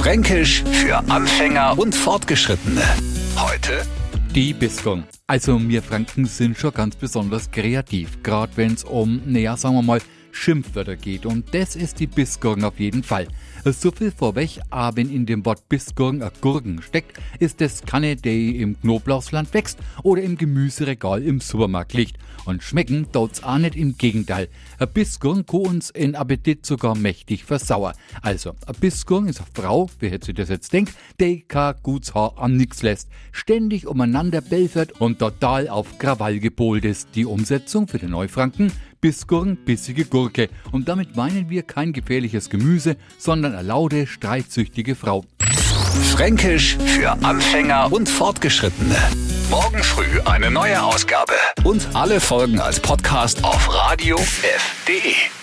Fränkisch für Anfänger und Fortgeschrittene. Heute Die Bisgung. Also wir Franken sind schon ganz besonders kreativ, gerade wenn es um, naja, sagen wir mal, Schimpfwörter geht. Und das ist die Bisgurgen auf jeden Fall. So viel vorweg, aber wenn in dem Wort Bisgurgen ein Gurken steckt, ist das keine, die im Knoblauchsland wächst oder im Gemüseregal im Supermarkt liegt. Und schmecken tut's auch nicht, im Gegenteil. Ein Bisgurgen kann uns in Appetit sogar mächtig versauern. Also, ein Bisgurgen ist eine Frau, wer hätte sich das jetzt denkt, die kein gutes Haar an nix lässt, ständig umeinander belfert und total auf Krawall gepolt ist. Die Umsetzung für den Neufranken Bissgurken, bissige Gurke. Und damit meinen wir kein gefährliches Gemüse, sondern eine laute, streitsüchtige Frau. Fränkisch für Anfänger und Fortgeschrittene. Morgen früh eine neue Ausgabe. Und alle Folgen als Podcast auf radiof.de.